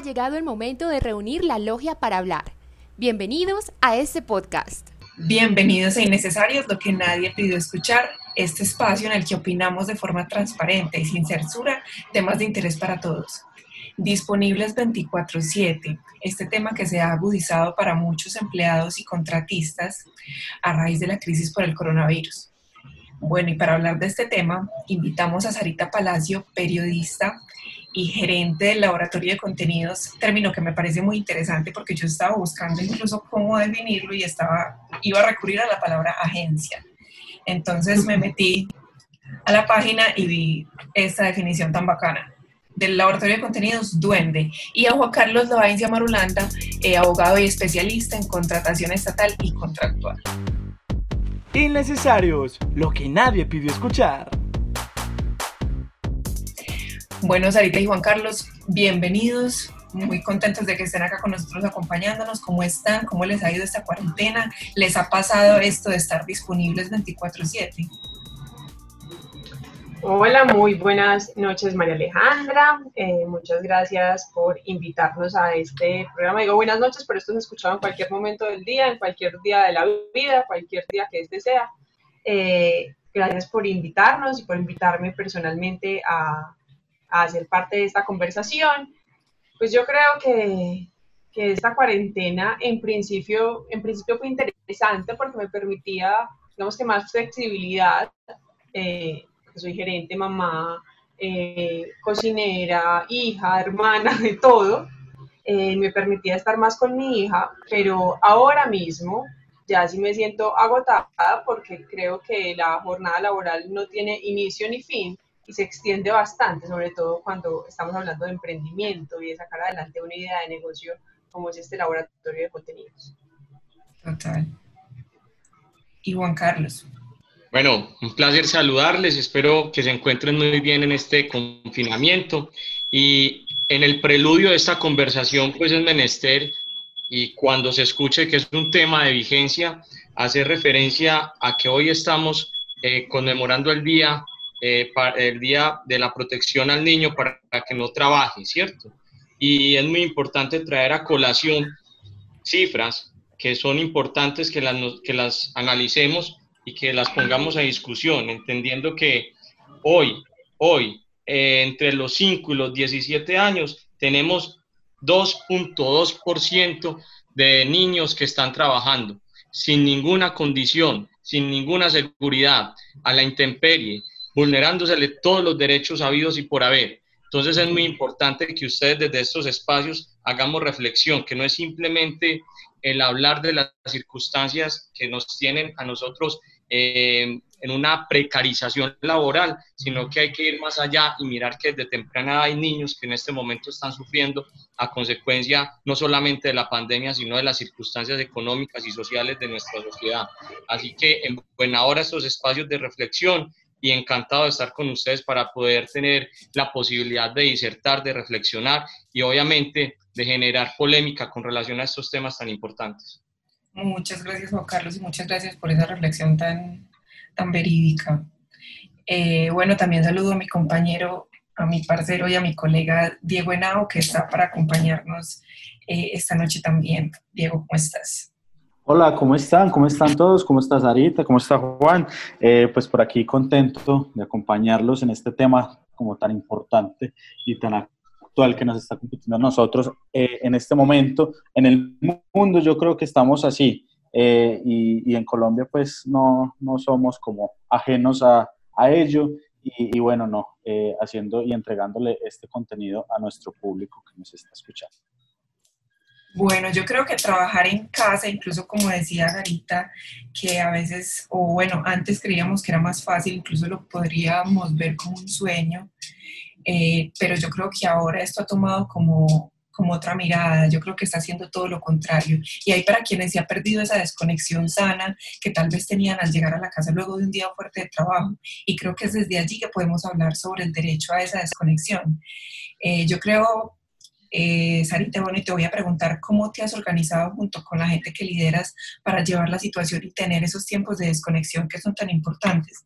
Ha llegado el momento de reunir la logia para hablar. Bienvenidos a este podcast. Bienvenidos a Innecesarios, lo que nadie pidió escuchar, este espacio en el que opinamos de forma transparente y sin censura temas de interés para todos. Disponibles 24/7, este tema que se ha agudizado para muchos empleados y contratistas a raíz de la crisis por el coronavirus. Bueno, y para hablar de este tema, invitamos a Sarita Palacio, periodista, y gerente del laboratorio de contenidos, término que me parece muy interesante porque yo estaba buscando incluso cómo definirlo y estaba, iba a recurrir a la palabra agencia. Entonces me metí a la página y vi esta definición tan bacana del laboratorio de contenidos Duende y a Juan Carlos Loaincia Marulanda, eh, abogado y especialista en contratación estatal y contractual. Innecesarios, lo que nadie pidió escuchar. Bueno, Sarita y Juan Carlos, bienvenidos. Muy contentos de que estén acá con nosotros acompañándonos. ¿Cómo están? ¿Cómo les ha ido esta cuarentena? ¿Les ha pasado esto de estar disponibles 24/7? Hola, muy buenas noches María Alejandra. Eh, muchas gracias por invitarnos a este programa. Digo buenas noches, pero esto se escuchado en cualquier momento del día, en cualquier día de la vida, cualquier día que este sea. Eh, gracias por invitarnos y por invitarme personalmente a, a hacer parte de esta conversación. Pues yo creo que, que esta cuarentena en principio, en principio fue interesante porque me permitía, digamos que más flexibilidad, eh, soy gerente, mamá, eh, cocinera, hija, hermana, de todo, eh, me permitía estar más con mi hija, pero ahora mismo ya sí me siento agotada porque creo que la jornada laboral no tiene inicio ni fin y se extiende bastante, sobre todo cuando estamos hablando de emprendimiento y de sacar adelante una idea de negocio como es este laboratorio de contenidos. Total. Y Juan Carlos. Bueno, un placer saludarles, espero que se encuentren muy bien en este confinamiento y en el preludio de esta conversación pues es menester y cuando se escuche que es un tema de vigencia, hacer referencia a que hoy estamos eh, conmemorando el Día eh, el Día de la Protección al Niño para que no trabaje, ¿cierto? Y es muy importante traer a colación cifras que son importantes que las, que las analicemos y que las pongamos a discusión, entendiendo que hoy, hoy, eh, entre los 5 y los 17 años, tenemos 2.2% de niños que están trabajando sin ninguna condición, sin ninguna seguridad, a la intemperie, vulnerándosele todos los derechos habidos y por haber. Entonces es muy importante que ustedes desde estos espacios hagamos reflexión, que no es simplemente el hablar de las circunstancias que nos tienen a nosotros eh, en una precarización laboral, sino que hay que ir más allá y mirar que desde temprana hay niños que en este momento están sufriendo a consecuencia no solamente de la pandemia, sino de las circunstancias económicas y sociales de nuestra sociedad. Así que en buena hora estos espacios de reflexión y encantado de estar con ustedes para poder tener la posibilidad de disertar, de reflexionar y obviamente de generar polémica con relación a estos temas tan importantes. Muchas gracias Juan Carlos y muchas gracias por esa reflexión tan, tan verídica. Eh, bueno, también saludo a mi compañero, a mi parcero y a mi colega Diego Henao que está para acompañarnos eh, esta noche también. Diego, ¿cómo estás? Hola, ¿cómo están? ¿Cómo están todos? ¿Cómo está Sarita? ¿Cómo está Juan? Eh, pues por aquí contento de acompañarlos en este tema como tan importante y tan actual que nos está compitiendo nosotros eh, en este momento. En el mundo yo creo que estamos así eh, y, en Colombia pues no, no somos como ajenos a, a ello y, y, bueno, no, haciendo y entregándole este contenido a nuestro público que nos está escuchando. Bueno, yo creo que trabajar en casa, incluso como decía Garita, que a veces, o bueno, antes creíamos que era más fácil, incluso lo podríamos ver como un sueño, eh, pero yo creo que ahora esto ha tomado como, como otra mirada, yo creo que está haciendo todo lo contrario. Y hay para quienes se ha perdido esa desconexión sana que tal vez tenían al llegar a la casa luego de un día fuerte de trabajo. Y creo que es desde allí que podemos hablar sobre el derecho a esa desconexión. Eh, yo creo eh, Sarita, bueno, y te voy a preguntar cómo te has organizado junto con la gente que lideras para llevar la situación y tener esos tiempos de desconexión que son tan importantes.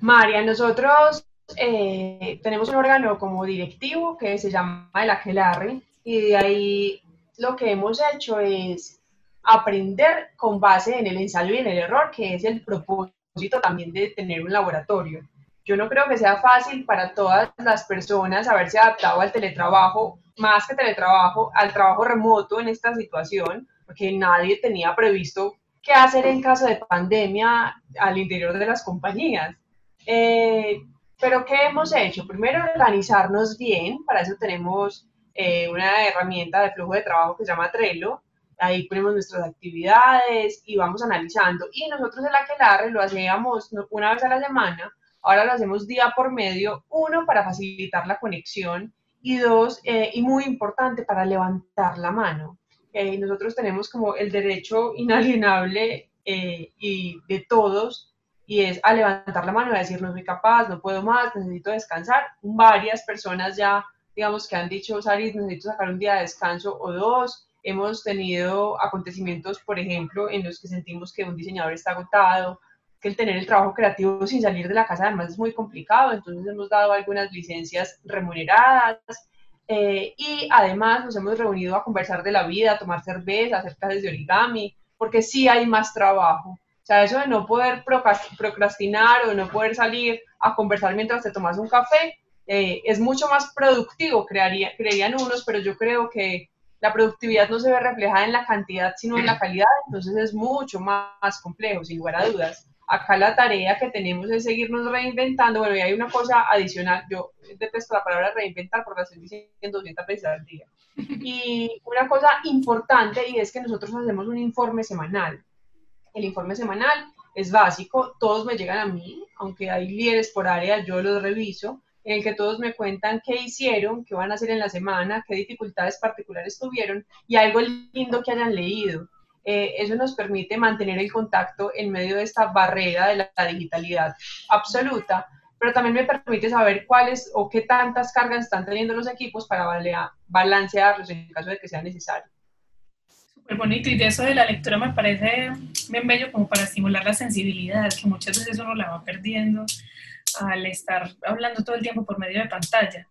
María, nosotros eh, tenemos un órgano como directivo que se llama el Aquelarre y de ahí lo que hemos hecho es aprender con base en el ensayo y en el error, que es el propósito también de tener un laboratorio. Yo no creo que sea fácil para todas las personas haberse adaptado al teletrabajo, más que teletrabajo, al trabajo remoto en esta situación, porque nadie tenía previsto qué hacer en caso de pandemia al interior de las compañías. Eh, pero ¿qué hemos hecho? Primero, organizarnos bien, para eso tenemos eh, una herramienta de flujo de trabajo que se llama Trello, ahí ponemos nuestras actividades y vamos analizando. Y nosotros en la Aquelarre lo hacíamos una vez a la semana, ahora lo hacemos día por medio, uno, para facilitar la conexión y dos, eh, y muy importante, para levantar la mano. Eh, nosotros tenemos como el derecho inalienable y de todos y es a levantar la mano y a decir no soy capaz, no puedo más, necesito descansar. Varias personas ya, digamos, que han dicho, Saris, necesito sacar un día de descanso o dos. Hemos tenido acontecimientos, por ejemplo, en los que sentimos que un diseñador está agotado, que el tener el trabajo creativo sin salir de la casa además es muy complicado, entonces hemos dado algunas licencias remuneradas. Eh, y además nos hemos reunido a conversar de la vida, a tomar cerveza, hacer clases de origami, porque sí hay más trabajo o sea, eso de no poder procrastinar o de no poder salir a conversar mientras te tomas un café eh, es mucho más productivo, crearía, creerían unos, pero yo creo que la productividad no se ve reflejada en la cantidad, sino en la calidad, entonces es mucho más complejo, sin lugar a dudas. Acá la tarea que tenemos es seguirnos reinventando, bueno, y hay una cosa adicional, yo detesto la palabra reinventar porque la estoy diciendo 200 veces al día. Y una cosa importante y es que nosotros hacemos un informe semanal el informe semanal es básico, todos me llegan a mí, aunque hay líderes por área, yo los reviso, en el que todos me cuentan qué hicieron, qué van a hacer en la semana, qué dificultades particulares tuvieron y algo lindo que hayan leído. Eh, eso nos permite mantener el contacto en medio de esta barrera de la digitalidad absoluta, pero también me permite saber cuáles o qué tantas cargas están teniendo los equipos para balancearlos en caso de que sea necesario súper bonito y de eso de la lectura me parece bien bello como para estimular la sensibilidad, que muchas veces uno la va perdiendo al estar hablando todo el tiempo por medio de pantalla.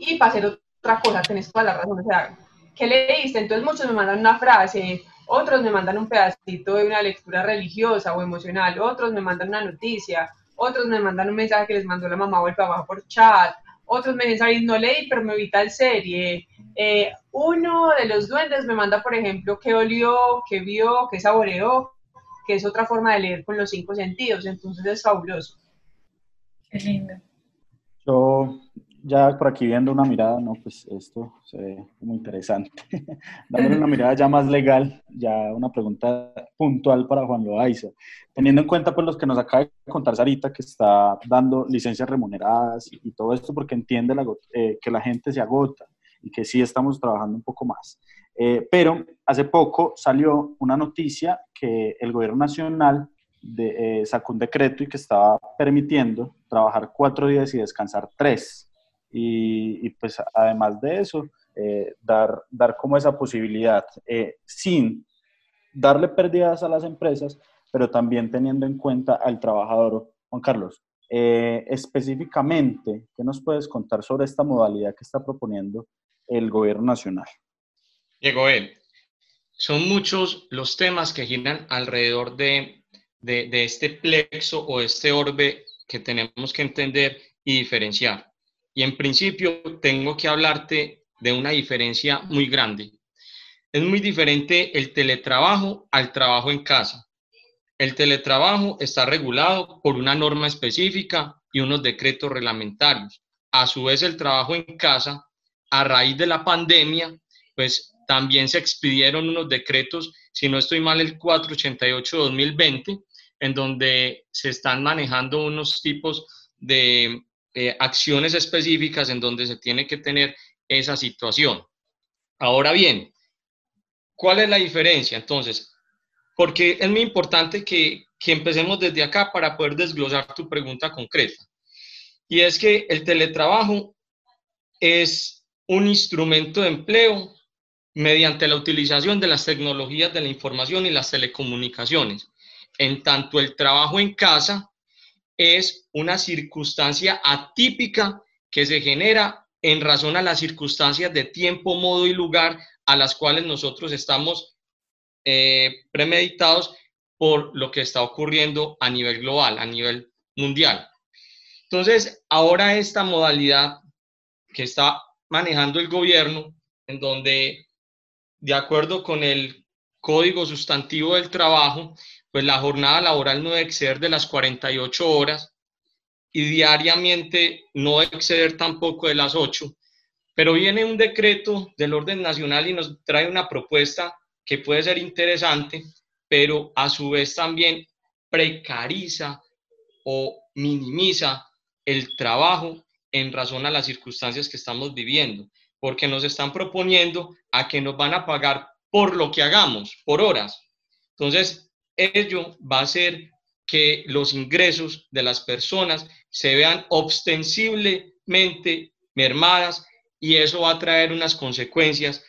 Y para hacer otra cosa, tenés toda la razón, o sea, ¿qué leíste? Entonces muchos me mandan una frase, otros me mandan un pedacito de una lectura religiosa o emocional, otros me mandan una noticia, otros me mandan un mensaje que les mandó la mamá o el papá por chat, otros me dicen, no leí, pero me vi tal serie. Eh, uno de los duendes me manda, por ejemplo, qué olió, qué vio, qué saboreó, que es otra forma de leer con los cinco sentidos, entonces es fabuloso. Qué lindo. Yo ya por aquí viendo una mirada, no, pues esto se ve muy interesante. Dándole una mirada ya más legal, ya una pregunta puntual para Juan Loaiza. Teniendo en cuenta pues los que nos acaba de contar Sarita, que está dando licencias remuneradas y, todo esto porque entiende eh, que la gente se agota y que sí estamos trabajando un poco más. Eh, pero hace poco salió una noticia que el gobierno nacional de, eh, sacó un decreto y que estaba permitiendo trabajar cuatro días y descansar tres y, pues además de eso, eh, dar, dar como esa posibilidad eh, sin darle pérdidas a las empresas, pero también teniendo en cuenta al trabajador. Juan Carlos, eh, específicamente, ¿qué nos puedes contar sobre esta modalidad que está proponiendo el gobierno nacional? Diego, son muchos los temas que giran alrededor de, de, de este plexo o este orbe que tenemos que entender y diferenciar. Y en principio tengo que hablarte de una diferencia muy grande. Es muy diferente el teletrabajo al trabajo en casa. El teletrabajo está regulado por una norma específica y unos decretos reglamentarios. A su vez, el trabajo en casa, a raíz de la pandemia, pues también se expidieron unos decretos, si no estoy mal, el 488-2020, en donde se están manejando unos tipos de eh, acciones específicas en donde se tiene que tener esa situación. Ahora bien, ¿cuál es la diferencia? Entonces, porque es muy importante que, que empecemos desde acá para poder desglosar tu pregunta concreta. Y es que el teletrabajo es un instrumento de empleo mediante la utilización de las tecnologías de la información y las telecomunicaciones. En tanto, el trabajo en casa es una circunstancia atípica que se genera en razón a las circunstancias de tiempo, modo y lugar a las cuales nosotros estamos eh, premeditados por lo que está ocurriendo a nivel global, a nivel mundial. Entonces, ahora esta modalidad que está manejando el gobierno, en donde, de acuerdo con el Código Sustantivo del Trabajo, pues la jornada laboral no debe exceder de las 48 horas y diariamente no debe exceder tampoco de las 8. Pero viene un decreto del orden nacional y nos trae una propuesta que puede ser interesante, pero a su vez también precariza o minimiza el trabajo en razón a las circunstancias que estamos viviendo, porque nos están proponiendo a que nos van a pagar por lo que hagamos, por horas. Entonces, ello va a hacer que los ingresos de las personas se vean ostensiblemente mermadas y eso va a traer unas consecuencias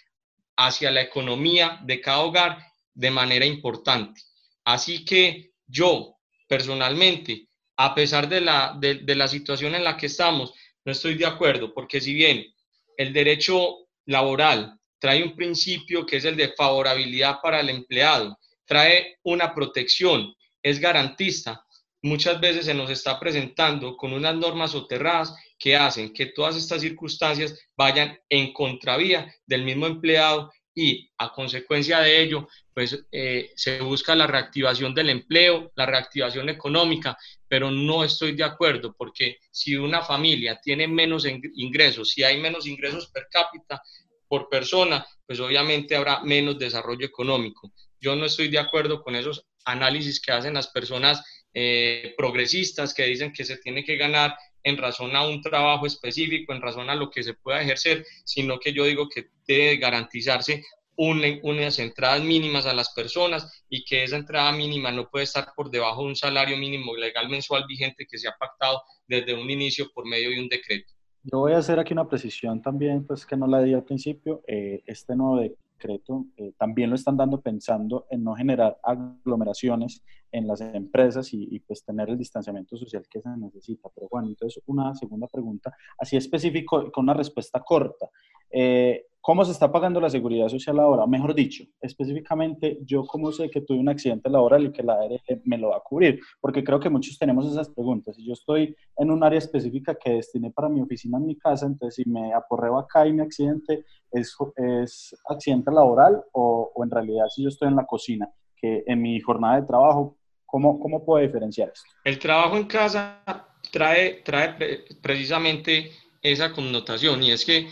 hacia la economía de cada hogar de manera importante. Así que yo personalmente, a pesar de la, de, la situación en la que estamos, no estoy de acuerdo, porque si bien el derecho laboral trae un principio que es el de favorabilidad para el empleado, trae una protección, es garantista, muchas veces se nos está presentando con unas normas soterradas que hacen que todas estas circunstancias vayan en contravía del mismo empleado y a consecuencia de ello, pues eh, se busca la reactivación del empleo, la reactivación económica, pero no estoy de acuerdo porque si una familia tiene menos ingresos, si hay menos ingresos per cápita por persona, pues obviamente habrá menos desarrollo económico. Yo no estoy de acuerdo con esos análisis que hacen las personas eh, progresistas que dicen que se tiene que ganar en razón a un trabajo específico, en razón a lo que se pueda ejercer, sino que yo digo que debe garantizarse unas entradas mínimas a las personas y que esa entrada mínima no puede estar por debajo de un salario mínimo legal mensual vigente que se ha pactado desde un inicio por medio de un decreto. Yo voy a hacer aquí una precisión también, pues que no la di al principio. Eh, este nuevo decreto eh, también lo están dando pensando en no generar aglomeraciones en las empresas y, pues tener el distanciamiento social que se necesita. Pero bueno, entonces una segunda pregunta, así específico, con una respuesta corta. Eh, ¿Cómo se está pagando la seguridad social ahora? Mejor dicho, específicamente, yo cómo sé que tuve un accidente laboral y que la ARL me lo va a cubrir, porque creo que muchos tenemos esas preguntas. Si yo estoy en un área específica que destiné para mi oficina en mi casa, entonces si me aporreo acá y mi accidente es, es accidente laboral o, o en realidad si yo estoy en la cocina, que en mi jornada de trabajo ¿Cómo, ¿Cómo puedo diferenciar esto? El trabajo en casa trae, trae precisamente esa connotación y es que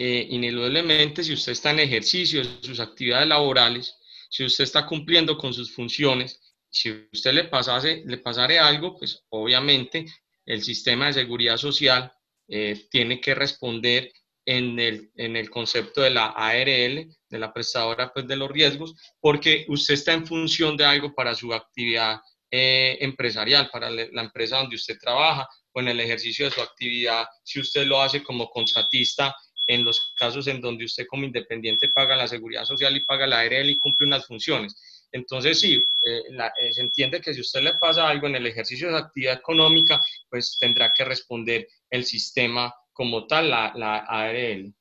eh, ineludiblemente si usted está en ejercicio de sus actividades laborales, si usted está cumpliendo con sus funciones, si usted le pasase, le pasare algo, pues obviamente el sistema de seguridad social eh, tiene que responder en el, en el concepto de la ARL, de la prestadora pues, de los riesgos, porque usted está en función de algo para su actividad eh, empresarial, para la empresa donde usted trabaja o en el ejercicio de su actividad, si usted lo hace como contratista, en los casos en donde usted como independiente paga la seguridad social y paga la ARL y cumple unas funciones. Entonces, sí, eh, eh, se entiende que si usted le pasa algo en el ejercicio de actividad económica, pues tendrá que responder el sistema como tal la, la ARL.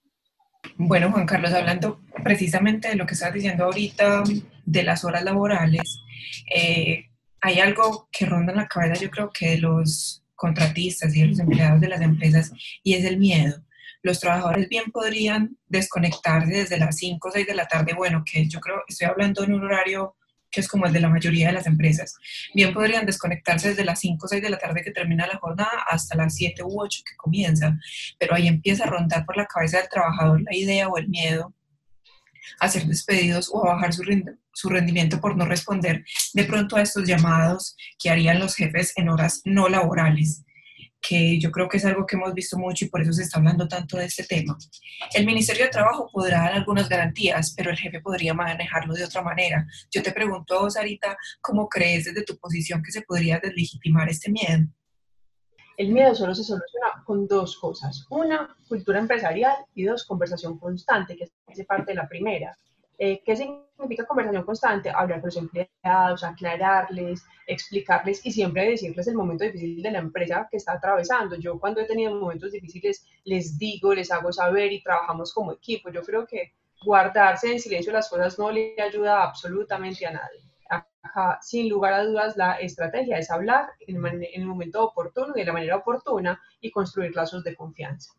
Bueno, Juan Carlos, hablando precisamente de lo que estás diciendo ahorita de las horas laborales, eh, hay algo que ronda en la cabeza, yo creo que de los contratistas y de los empleados de las empresas, y es el miedo. Los trabajadores bien podrían desconectarse desde las 5 o 6 de la tarde, bueno, que yo creo, estoy hablando en un horario que es como el de la mayoría de las empresas. Bien podrían desconectarse desde las 5 o 6 de la tarde que termina la jornada hasta las 7 u 8 que comienza, pero ahí empieza a rondar por la cabeza del trabajador la idea o el miedo a ser despedidos o a bajar su, su rendimiento por no responder de pronto a estos llamados que harían los jefes en horas no laborales que yo creo que es algo que hemos visto mucho y por eso se está hablando tanto de este tema. El Ministerio de Trabajo podrá dar algunas garantías, pero el jefe podría manejarlo de otra manera. Yo te pregunto a vos, Sarita, ¿cómo crees desde tu posición que se podría deslegitimar este miedo? El miedo solo se soluciona con dos cosas. Una, cultura empresarial y dos, conversación constante, que hace parte de la primera. Eh, ¿Qué significa conversación constante? Hablar con los empleados, aclararles, explicarles y siempre decirles el momento difícil de la empresa que está atravesando. Yo cuando he tenido momentos difíciles les digo, les hago saber y trabajamos como equipo. Yo creo que guardarse en silencio las cosas no le ayuda absolutamente a nadie. Sin lugar a dudas, la estrategia es hablar en el momento oportuno y de la manera oportuna y construir lazos de confianza.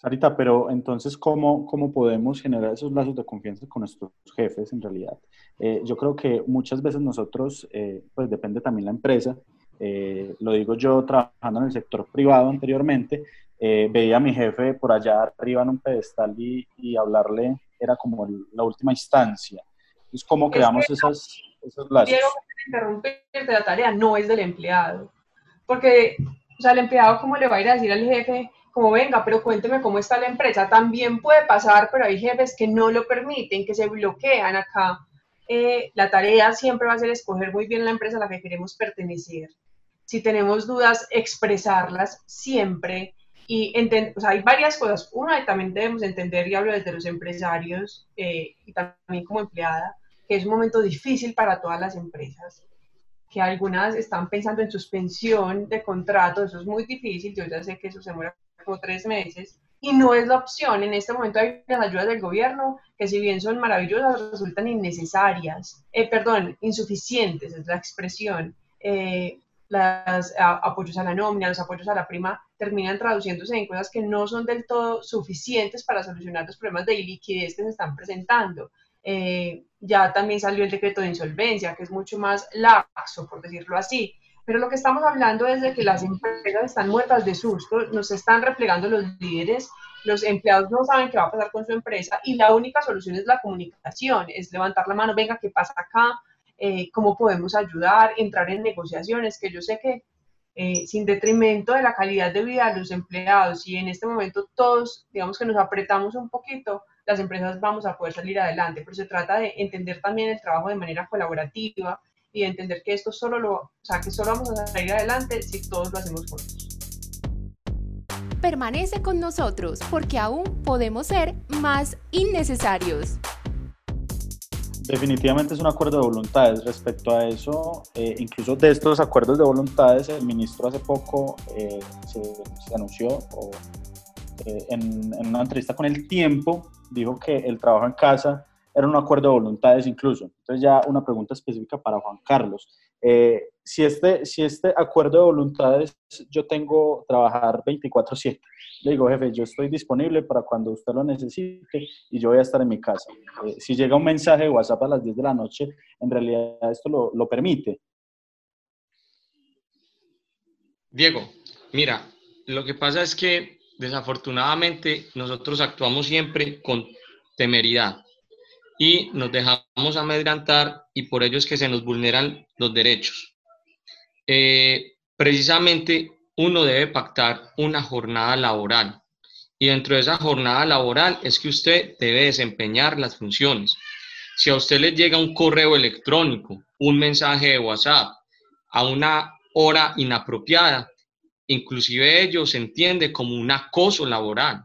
Sarita, pero entonces, ¿cómo, ¿cómo podemos generar esos lazos de confianza con nuestros jefes en realidad? Eh, yo creo que muchas veces nosotros, eh, pues depende también la empresa, eh, lo digo yo trabajando en el sector privado anteriormente, veía a mi jefe por allá arriba en un pedestal y, y hablarle era como la última instancia. Entonces, ¿cómo creamos esas, esos lazos? Quiero interrumpirte, la tarea no es del empleado, porque, o sea, el empleado, ¿cómo le va a ir a decir al jefe? Como venga, pero cuénteme cómo está la empresa. También puede pasar, pero hay jefes que no lo permiten, que se bloquean acá. Eh, la tarea siempre va a ser escoger muy bien la empresa a la que queremos pertenecer. Si tenemos dudas, expresarlas siempre. Y o sea, hay varias cosas. Una, también debemos entender, y hablo desde los empresarios eh, y también como empleada, que es un momento difícil para todas las empresas que algunas están pensando en suspensión de contrato, eso es muy difícil, yo ya sé que eso se muere tres meses y no es la opción. En este momento hay las ayudas del gobierno que si bien son maravillosas, resultan innecesarias, eh, perdón, insuficientes es la expresión. Eh, los apoyos a la nómina, los apoyos a la prima terminan traduciéndose en cosas que no son del todo suficientes para solucionar los problemas de liquidez que se están presentando. Eh, ya también salió el decreto de insolvencia, que es mucho más laxo, por decirlo así. Pero lo que estamos hablando es de que las empresas están muertas de susto, nos están replegando los líderes, los empleados no saben qué va a pasar con su empresa y la única solución es la comunicación, es levantar la mano, venga, ¿qué pasa acá? Eh, ¿Cómo podemos ayudar? Entrar en negociaciones, que yo sé que eh, sin detrimento de la calidad de vida de los empleados y en este momento todos, digamos que nos apretamos un poquito, las empresas vamos a poder salir adelante, pero se trata de entender también el trabajo de manera colaborativa, y entender que esto solo lo, o sea, que solo vamos a salir adelante si todos lo hacemos juntos. Permanece con nosotros porque aún podemos ser más innecesarios. Definitivamente es un acuerdo de voluntades. Respecto a eso, eh, incluso de estos acuerdos de voluntades, el ministro hace poco eh, se, anunció eh, en, en, una entrevista con El Tiempo, dijo que el trabajo en casa era un acuerdo de voluntades incluso. Entonces ya una pregunta específica para Juan Carlos. Eh, si, este, si este acuerdo de voluntades yo tengo trabajar 24/7, le digo, jefe, yo estoy disponible para cuando usted lo necesite y yo voy a estar en mi casa. Eh, si llega un mensaje de WhatsApp a las 10 de la noche, en realidad esto lo, lo permite. Diego, mira, lo que pasa es que desafortunadamente nosotros actuamos siempre con temeridad y nos dejamos amedrantar y por ello es que se nos vulneran los derechos. Eh, precisamente uno debe pactar una jornada laboral y dentro de esa jornada laboral es que usted debe desempeñar las funciones. Si a usted le llega un correo electrónico, un mensaje de WhatsApp a una hora inapropiada, inclusive ello se entiende como un acoso laboral.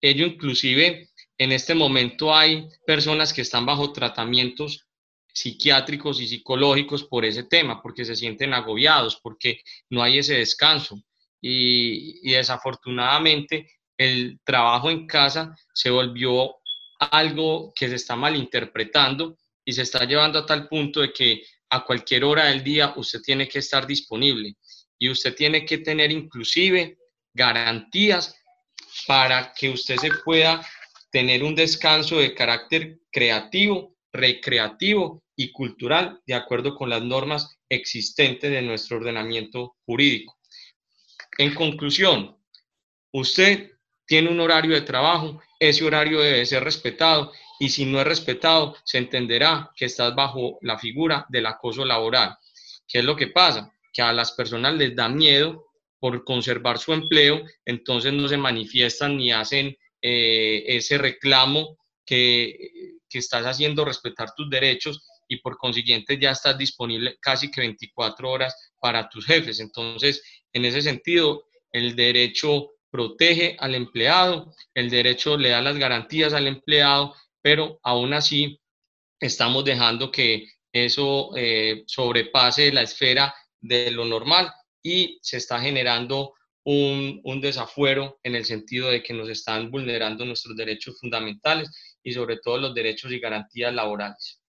Ello inclusive en este momento hay personas que están bajo tratamientos psiquiátricos y psicológicos por ese tema, porque se sienten agobiados, porque no hay ese descanso. Y, desafortunadamente el trabajo en casa se volvió algo que se está malinterpretando y se está llevando a tal punto de que a cualquier hora del día usted tiene que estar disponible y usted tiene que tener inclusive garantías para que usted se pueda tener un descanso de carácter creativo, recreativo y cultural de acuerdo con las normas existentes de nuestro ordenamiento jurídico. En conclusión, usted tiene un horario de trabajo, ese horario debe ser respetado y si no es respetado, se entenderá que estás bajo la figura del acoso laboral. ¿Qué es lo que pasa? Que a las personas les da miedo por conservar su empleo, entonces no se manifiestan ni hacen eh, ese reclamo que, que estás haciendo respetar tus derechos y por consiguiente ya estás disponible casi que 24 horas para tus jefes. Entonces, en ese sentido, el derecho protege al empleado, el derecho le da las garantías al empleado pero aún así estamos dejando que eso eh, sobrepase la esfera de lo normal y se está generando un, un, desafuero en el sentido de que nos están vulnerando nuestros derechos fundamentales y sobre todo los derechos y garantías laborales.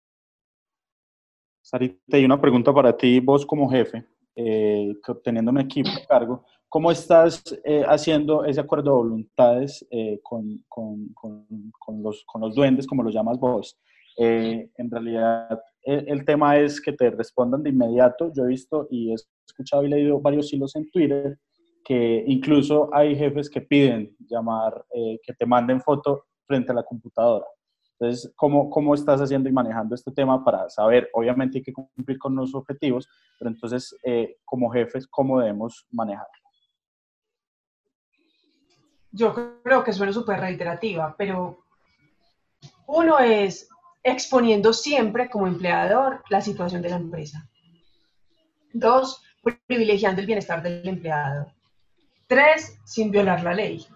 Sarita, hay una pregunta para ti, vos como jefe, eh, teniendo un equipo a cargo, ¿cómo estás eh, haciendo ese acuerdo de voluntades eh, con, con, con, los, con los duendes, como lo llamas vos? Eh, en realidad, el, el, tema es que te respondan de inmediato. Yo he visto y he escuchado y leído varios hilos en Twitter que incluso hay jefes que piden llamar, que te manden foto frente a la computadora. Entonces, ¿cómo, ¿cómo estás haciendo y manejando este tema para saber, obviamente hay que cumplir con los objetivos, pero entonces, eh, como jefes, ¿cómo debemos manejarlo? Yo creo que suena súper reiterativa, pero uno es exponiendo siempre como empleador la situación de la empresa. Dos, privilegiando el bienestar del empleado. Tres, sin violar la ley.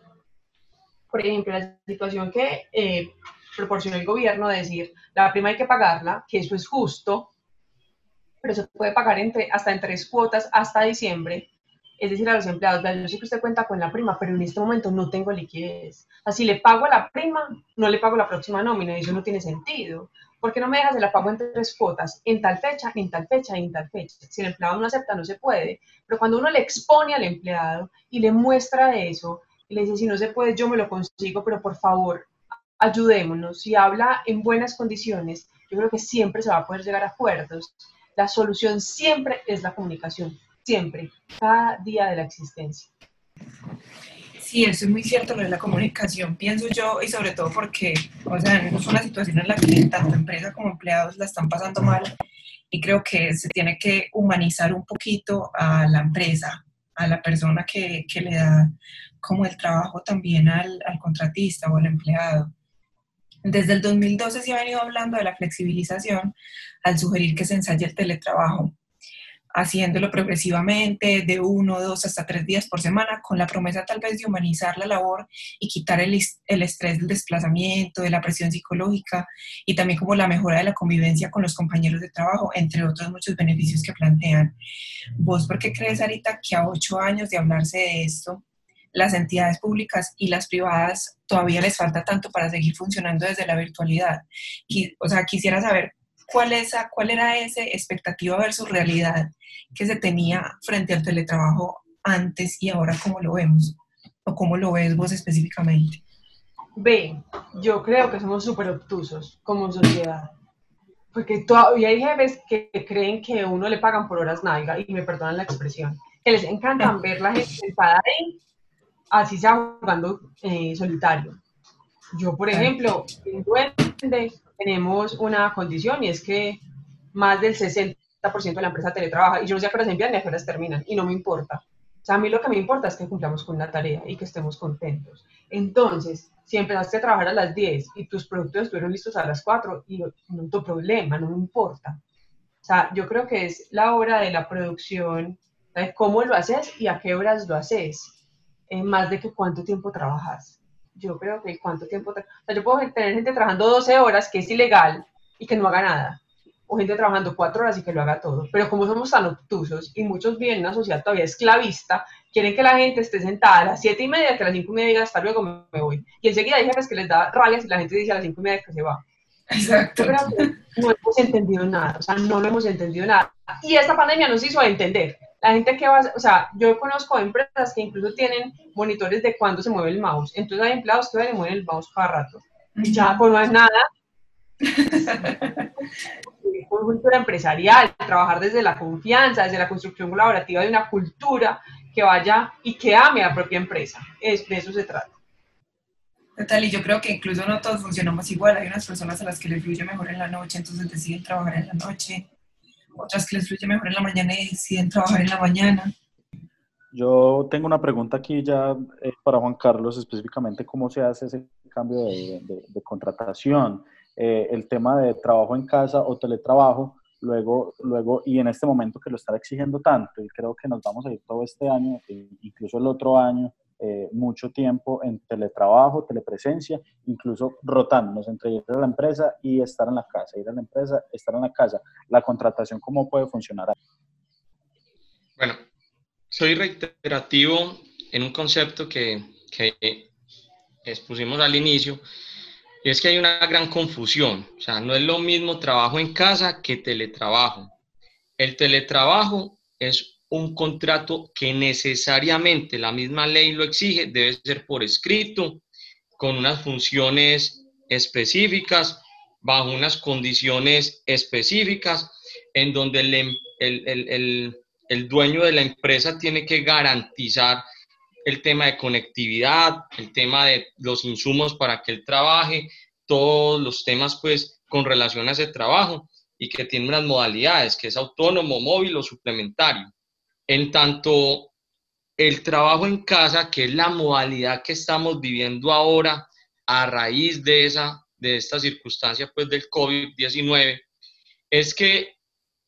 Por ejemplo, la situación que eh, proporciona el gobierno de decir, la prima hay que pagarla, que eso es justo, pero se puede pagar hasta en tres cuotas hasta diciembre. Es decir, a los empleados, yo sé que usted cuenta con la prima, pero en este momento no tengo liquidez. Así le pago la prima, no le pago la próxima nómina, y eso no tiene sentido. ¿Por qué no me dejas de la pago en tres cuotas? En tal fecha, en tal fecha, en tal fecha. Si el empleado no acepta, no se puede. Pero cuando uno le expone al empleado y le muestra eso, y le dice, si no se puede, yo me lo consigo, pero por favor, ayudémonos. Si habla en buenas condiciones, yo creo que siempre se va a poder llegar a acuerdos. La solución siempre es la comunicación, siempre, cada día de la existencia. Sí, eso es muy cierto lo de la comunicación, pienso yo, y sobre todo porque, o sea, es una situación en la que tanto empresa como empleados la están pasando mal y creo que se tiene que humanizar un poquito a la empresa, a la persona que, que le da como el trabajo también al, al contratista o al empleado. Desde el 2012 se ha venido hablando de la flexibilización al sugerir que se ensaye el teletrabajo, haciéndolo progresivamente de uno, dos hasta tres días por semana, con la promesa tal vez de humanizar la labor y quitar el, el estrés del desplazamiento, de la presión psicológica y también como la mejora de la convivencia con los compañeros de trabajo, entre otros muchos beneficios que plantean. ¿Vos por qué crees, Arita, que a ocho años de hablarse de esto, las entidades públicas y las privadas todavía les falta tanto para seguir funcionando desde la virtualidad. o sea, quisiera saber cuál, es, cuál era esa expectativa versus realidad que se tenía frente al teletrabajo antes y ahora cómo lo vemos o cómo lo ves vos específicamente. Ve, yo creo que somos súper obtusos como sociedad. Porque todavía hay jefes que creen que uno le pagan por horas nalga, y me perdonan la expresión, que les encantan ver la gente sentada ahí así sea jugando eh, solitario. Yo, por ejemplo, en Duende tenemos una condición y es que más del 60% de la empresa teletrabaja y yo no sé a qué horas envían ni a qué horas terminan y no me importa. O sea, a mí lo que me importa es que cumplamos con una tarea y que estemos contentos. Entonces, si empezaste a trabajar a las 10 y tus productos estuvieron listos a las 4, y no tu problema, no me importa. O sea, yo creo que es la hora de la producción, de cómo lo haces y a qué horas lo haces más de que cuánto tiempo trabajas. Yo creo que cuánto tiempo... O sea, yo puedo tener gente trabajando 12 horas, que es ilegal, y que no haga nada. O gente trabajando 4 horas y que lo haga todo. Pero como somos tan obtusos y muchos viven en una sociedad todavía esclavista, quieren que la gente esté sentada a las 7 y media, que a las 5 y media diga hasta luego me voy. Y enseguida hay jefes que les da rabia si la gente dice a las 5 y media que se va. Exacto. no hemos entendido nada, o sea, no lo hemos entendido nada. Y esta pandemia nos hizo entender la gente que va, o sea, yo conozco empresas que incluso tienen monitores de cuándo se mueve el mouse. Entonces hay empleados que van y mueven el mouse cada rato. Y ya, pues no es nada. cultura empresarial, trabajar desde la confianza, desde la construcción colaborativa de una cultura que vaya y que ame a la propia empresa. Es, de eso se trata. Total, y yo creo que incluso no todos funcionamos igual. Hay unas personas a las que les fluye mejor en la noche, entonces deciden trabajar en la noche otras que les fluye mejor en la mañana y deciden trabajar en la mañana. Yo tengo una pregunta aquí ya eh, para Juan Carlos, específicamente cómo se hace ese cambio de, contratación, eh, el tema de trabajo en casa o teletrabajo, luego, luego, y en este momento que lo está exigiendo tanto, y creo que nos vamos a ir todo este año, e incluso el otro año, eh, mucho tiempo en teletrabajo, telepresencia, incluso rotándonos entre ir a la empresa y estar en la casa, ir a la empresa, estar en la casa. La contratación, ¿cómo puede funcionar? Bueno, soy reiterativo en un concepto que, que expusimos al inicio, y es que hay una gran confusión. O sea, no es lo mismo trabajo en casa que teletrabajo. El teletrabajo es un contrato que necesariamente la misma ley lo exige, debe ser por escrito, con unas funciones específicas, bajo unas condiciones específicas, en donde el, em, el, el, dueño de la empresa tiene que garantizar el tema de conectividad, el tema de los insumos para que él trabaje, todos los temas pues con relación a ese trabajo y que tiene unas modalidades, que es autónomo, móvil o suplementario. En tanto, el trabajo en casa, que es la modalidad que estamos viviendo ahora a raíz de, esa, de esta circunstancia pues, del COVID-19, es que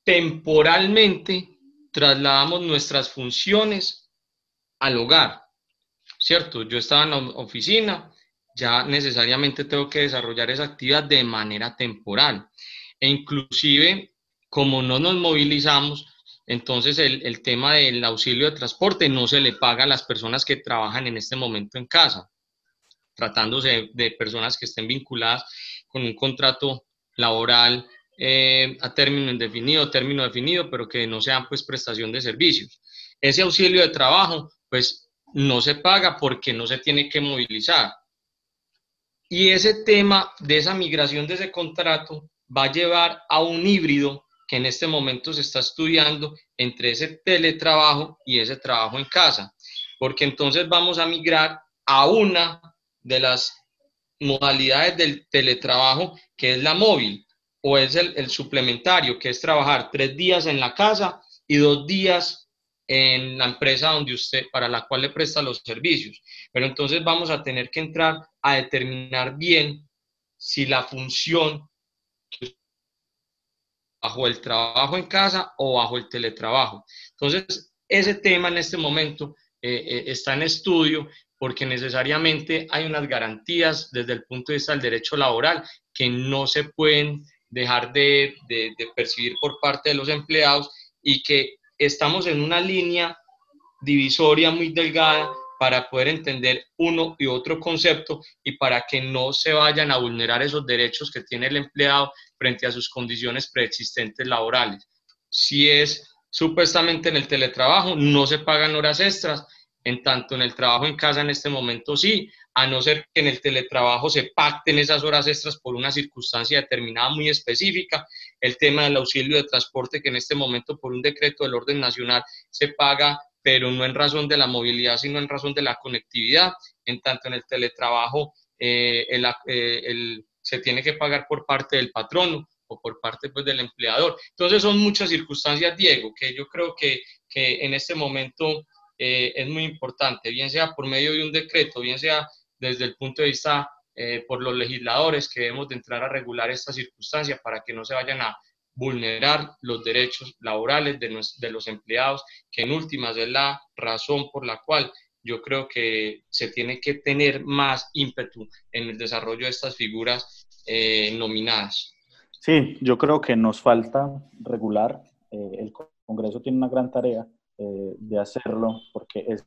temporalmente trasladamos nuestras funciones al hogar, ¿cierto? Yo estaba en la oficina, ya necesariamente tengo que desarrollar esa actividad de manera temporal. E inclusive, como no nos movilizamos, entonces, el, tema del auxilio de transporte no se le paga a las personas que trabajan en este momento en casa, tratándose de, personas que estén vinculadas con un contrato laboral eh, a término indefinido, término definido, pero que no sean pues prestación de servicios. Ese auxilio de trabajo, pues no se paga porque no se tiene que movilizar. Y ese tema de esa migración de ese contrato va a llevar a un híbrido que en este momento se está estudiando entre ese teletrabajo y ese trabajo en casa, porque entonces vamos a migrar a una de las modalidades del teletrabajo, que es la móvil, o es el, suplementario, que es trabajar tres días en la casa y dos días en la empresa donde usted, para la cual le presta los servicios. Pero entonces vamos a tener que entrar a determinar bien si la función bajo el trabajo en casa o bajo el teletrabajo. Entonces, ese tema en este momento eh, eh, está en estudio porque necesariamente hay unas garantías desde el punto de vista del derecho laboral que no se pueden dejar de, de percibir por parte de los empleados y que estamos en una línea divisoria muy delgada para poder entender uno y otro concepto y para que no se vayan a vulnerar esos derechos que tiene el empleado frente a sus condiciones preexistentes laborales. Si es supuestamente en el teletrabajo, no se pagan horas extras, en tanto en el trabajo en casa en este momento sí, a no ser que en el teletrabajo se pacten esas horas extras por una circunstancia determinada muy específica, el tema del auxilio de transporte que en este momento por un decreto del orden nacional se paga pero no en razón de la movilidad, sino en razón de la conectividad. En tanto en el teletrabajo eh, eh, se tiene que pagar por parte del patrono o por parte pues, del empleador. Entonces son muchas circunstancias, Diego, que yo creo que, que en este momento eh, es muy importante, bien sea por medio de un decreto, bien sea desde el punto de vista por los legisladores que debemos de entrar a regular esta circunstancia para que no se vayan a vulnerar los derechos laborales de, los empleados, que en últimas es la razón por la cual yo creo que se tiene que tener más ímpetu en el desarrollo de estas figuras eh, nominadas. Sí, yo creo que nos falta regular. Eh, el Congreso tiene una gran tarea eh, de hacerlo porque es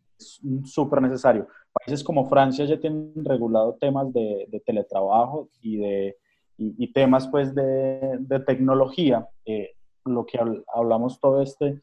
súper necesario. Países como Francia ya tienen regulado temas de teletrabajo y de y, temas pues de, de tecnología, eh, lo que hablamos todo este,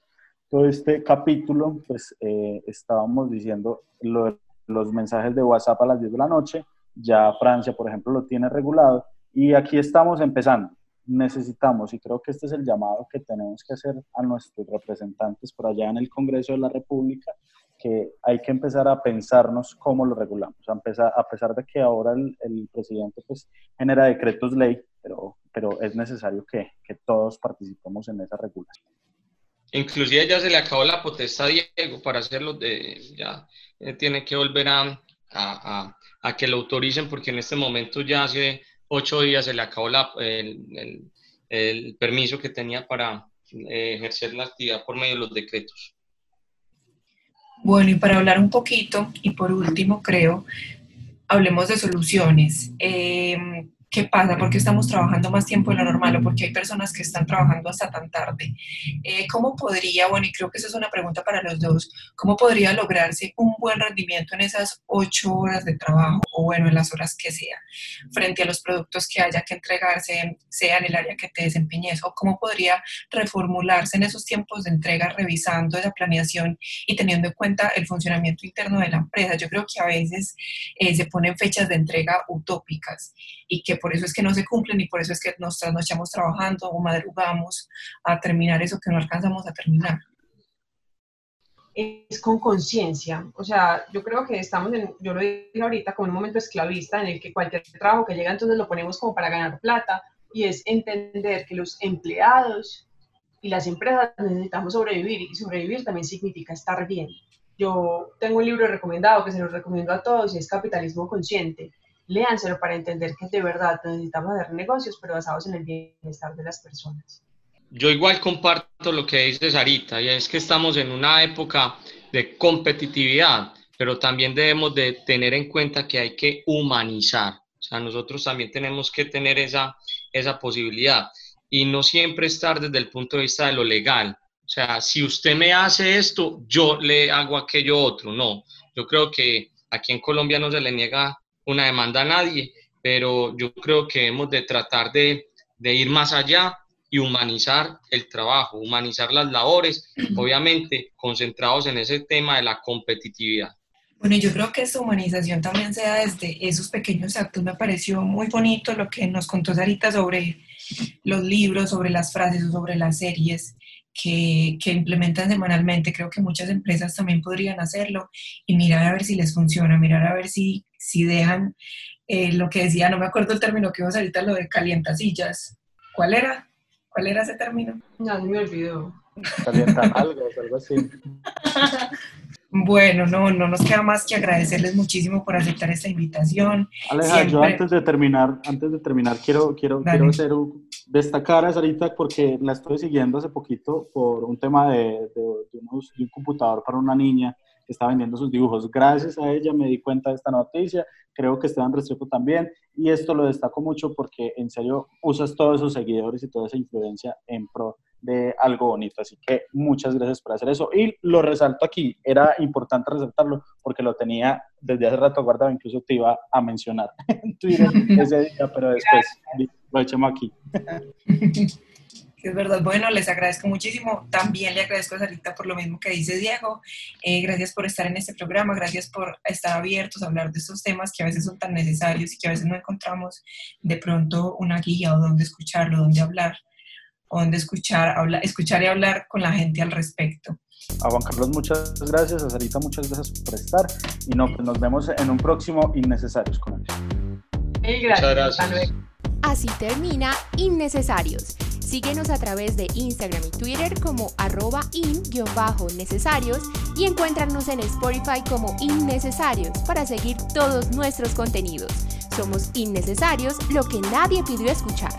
todo este capítulo, pues eh, estábamos diciendo los mensajes de WhatsApp a las 10 de la noche, ya Francia, por ejemplo, lo tiene regulado y aquí estamos empezando. Necesitamos, y creo que este es el llamado que tenemos que hacer a nuestros representantes por allá en el Congreso de la República, que hay que empezar a pensarnos cómo lo regulamos. A, pesar, a de que ahora el, el, presidente pues, genera decretos ley, pero, pero es necesario que, que, todos participemos en esa regulación. Inclusive ya se le acabó la potestad, Diego, para hacerlo, de, ya eh, tiene que volver a, a, a, que lo autoricen, porque en este momento ya hace ocho días se le acabó la, el, el, el permiso que tenía para eh, ejercer la actividad por medio de los decretos. Bueno, y para hablar un poquito, y por último, creo, hablemos de soluciones. Eh, ¿Qué pasa? ¿Por qué estamos trabajando más tiempo de lo normal o porque hay personas que están trabajando hasta tan tarde? Eh, ¿Cómo podría, bueno, y creo que esa es una pregunta para los dos, ¿cómo podría lograrse un buen rendimiento en esas ocho horas de trabajo o bueno, en las horas que sea, frente a los productos que haya que entregarse, sea en el área que te desempeñes? ¿O cómo podría reformularse en esos tiempos de entrega revisando esa planeación y teniendo en cuenta el funcionamiento interno de la empresa? Yo creo que a veces eh, se ponen fechas de entrega utópicas y que por eso es que no se cumplen y por eso es que nos trasnochamos trabajando o madrugamos a terminar eso que no alcanzamos a terminar. Es con conciencia, o sea, yo creo que estamos en, yo lo dije ahorita, como un momento esclavista en el que cualquier trabajo que llega entonces lo ponemos como para ganar plata y es entender que los empleados y las empresas necesitamos sobrevivir y sobrevivir también significa estar bien. Yo tengo un libro recomendado que se lo recomiendo a todos y es Capitalismo Consciente léanselo para entender que de verdad necesitamos hacer negocios, pero basados en el bienestar de las personas. Yo igual comparto lo que dice Sarita, y es que estamos en una época de competitividad, pero también debemos de tener en cuenta que hay que humanizar. O sea, nosotros también tenemos que tener esa, esa posibilidad y no siempre estar desde el punto de vista de lo legal. O sea, si usted me hace esto, yo le hago aquello otro. No, yo creo que aquí en Colombia no se le niega una demanda a nadie, pero yo creo que hemos de tratar de, de ir más allá y humanizar el trabajo, humanizar las labores, obviamente concentrados en ese tema de la competitividad. Bueno, yo creo que esa humanización también se da desde esos pequeños actos. Me pareció muy bonito lo que nos contó Sarita sobre los libros, sobre las frases o sobre las series que, que, implementan semanalmente. Creo que muchas empresas también podrían hacerlo y mirar a ver si les funciona, mirar a ver si si dejan eh, lo que decía, no me acuerdo el término que vos ahorita, lo de calientasillas. ¿Cuál era? ¿Cuál era ese término? No, me olvidó. algo, algo así. Bueno, no, no nos queda más que agradecerles muchísimo por aceptar esta invitación. Aleja, yo antes de terminar, antes de terminar, quiero, quiero, quiero hacer destacar a Sarita porque la estoy siguiendo hace poquito por un tema de, de, de un computador para una niña está vendiendo sus dibujos. Gracias a ella me di cuenta de esta noticia, creo que Esteban Restrepo también, y esto lo destaco mucho porque en serio usas todos esos seguidores y toda esa influencia en pro de algo bonito. Así que muchas gracias por hacer eso. Y lo resalto aquí, era importante resaltarlo porque lo tenía desde hace rato guardado, incluso te iba a mencionar en Twitter ese día, pero después lo echamos aquí. es verdad. Bueno, les agradezco muchísimo. También le agradezco a Sarita por lo mismo que dice Diego. Eh, gracias por estar en este programa, gracias por estar abiertos a hablar de estos temas que a veces son tan necesarios y que a veces no encontramos de pronto una guía o donde escucharlo, donde hablar, o donde escuchar, escuchar y hablar con la gente al respecto. A Juan Carlos muchas gracias, a Sarita muchas gracias por estar y no, pues nos vemos en un próximo Innecesarios con él. Muchas gracias. Así termina Innecesarios Síguenos a través de Instagram y Twitter como arroba in-necesarios y encuéntranos en Spotify como innecesarios para seguir todos nuestros contenidos. Somos innecesarios, lo que nadie pidió escuchar.